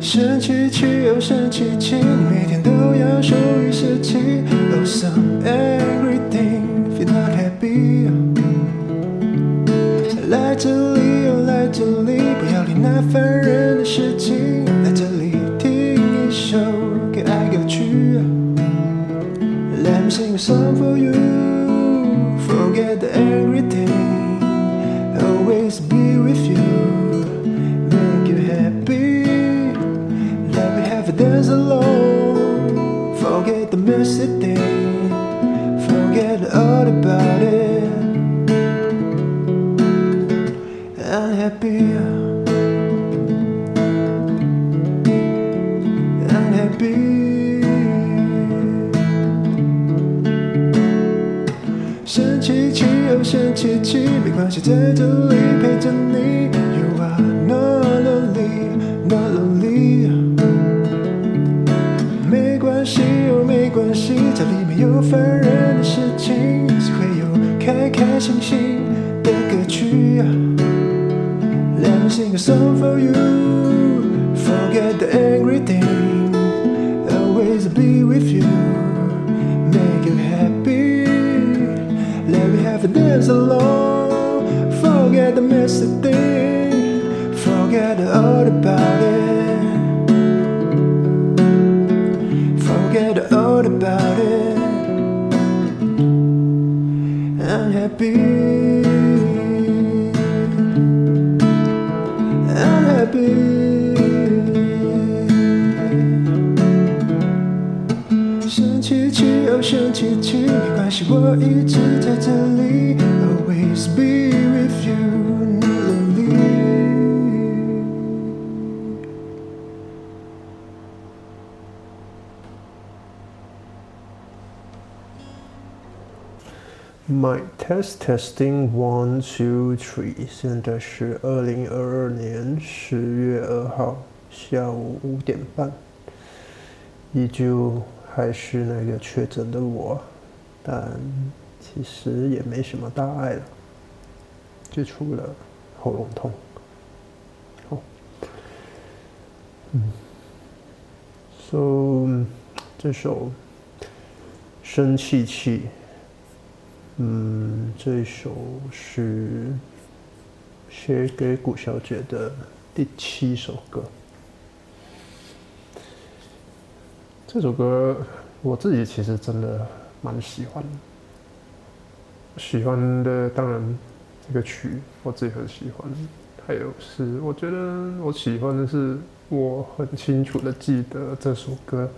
生气气又生气气，每天都要收拾事情。Oh some angry thing, feel not happy。来这里又来这里，不要理那烦人的事情。生气气又生气气，没关系，在这里陪着你。You are not lonely, not lonely。没关系哦，没关系，家里没有烦人的事情，只会有开开心心的歌曲。Let me sing a song for you, forget the angry thing, have a dance alone, forget the messy thing, forget all about it, forget all about it. I'm happy. I'm happy. 生气气又生气气，没关系，我一直在这里 My test testing one two three，现在是二零二二年十月二号下午五点半，依旧还是那个确诊的我，但其实也没什么大碍了，就除了喉咙痛。好，嗯，so 这首生气气。嗯，这首是写给古小姐的第七首歌。这首歌我自己其实真的蛮喜欢，喜欢的当然这个曲我自己很喜欢，还有是我觉得我喜欢的是我很清楚的记得这首歌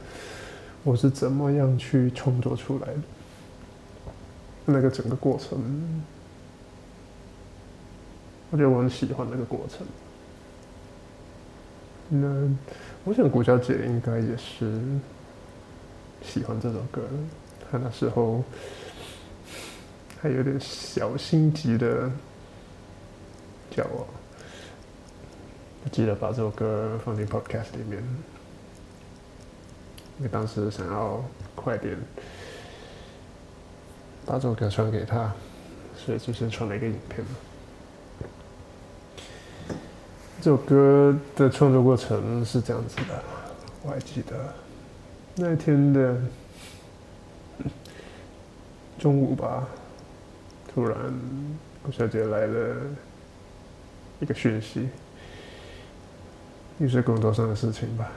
我是怎么样去创作出来的。那个整个过程，我觉得我很喜欢那个过程。那我想古小姐应该也是喜欢这首歌，她那时候还有点小心急的叫我，记得把这首歌放进 Podcast 里面，因为当时想要快点。把这首歌传给他，所以就先传了一个影片嘛。这首歌的创作过程是这样子的，我还记得那天的中午吧，突然顾小姐来了一个讯息，又是工作上的事情吧，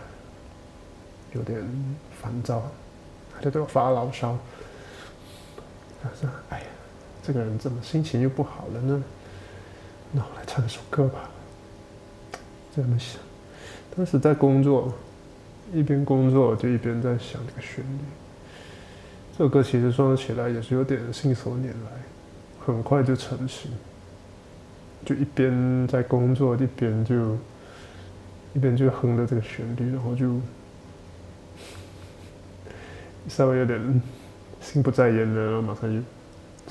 有点烦躁，她就对我发牢骚。他说：“哎呀，这个人怎么心情又不好了呢？那我来唱首歌吧。”这么想，当时在工作，一边工作就一边在想这个旋律。这首歌其实说起来也是有点信手拈来，很快就成型。就一边在工作，一边就一边就哼着这个旋律，然后就稍微有点。心不在焉的，然后马上就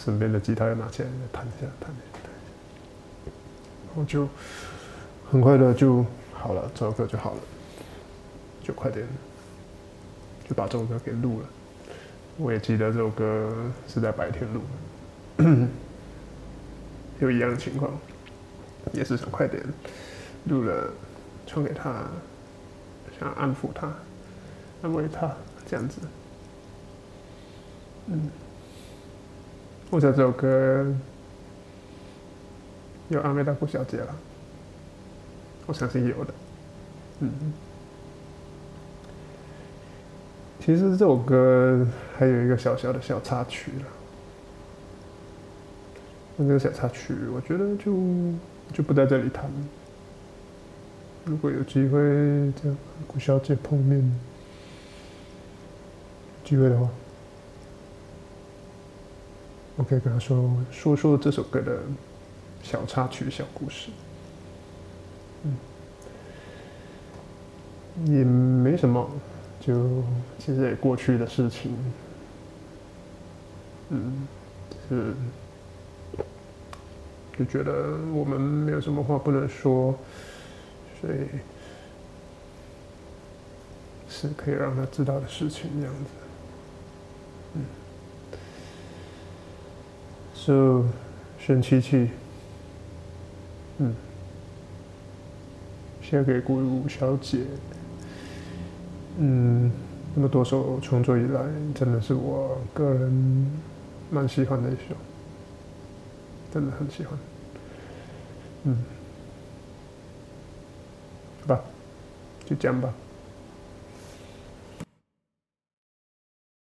身边的吉他又拿起来弹一下，弹一下，弹一下，然后就很快的就好了，这首歌就好了，就快点就把这首歌给录了。我也记得这首歌是在白天录，有一样的情况，也是想快点录了传给他，想安抚他，安慰他，这样子。嗯，我想这首歌有安慰到顾小姐了，我相信有的。嗯，其实这首歌还有一个小小的小插曲了。那个小插曲，我觉得就就不在这里谈。如果有机会跟顾小姐碰面，机会的话，我可以跟他说说说这首歌的小插曲、小故事。嗯，也没什么，就其实也过去的事情。嗯，是。就觉得我们没有什么话不能说，所以是可以让他知道的事情，这样子。就沈琪琪，嗯，献给顾小姐。嗯，那么多首创作以来，真的是我个人蛮喜欢的一首。真的很喜欢，嗯，好吧，就这样吧。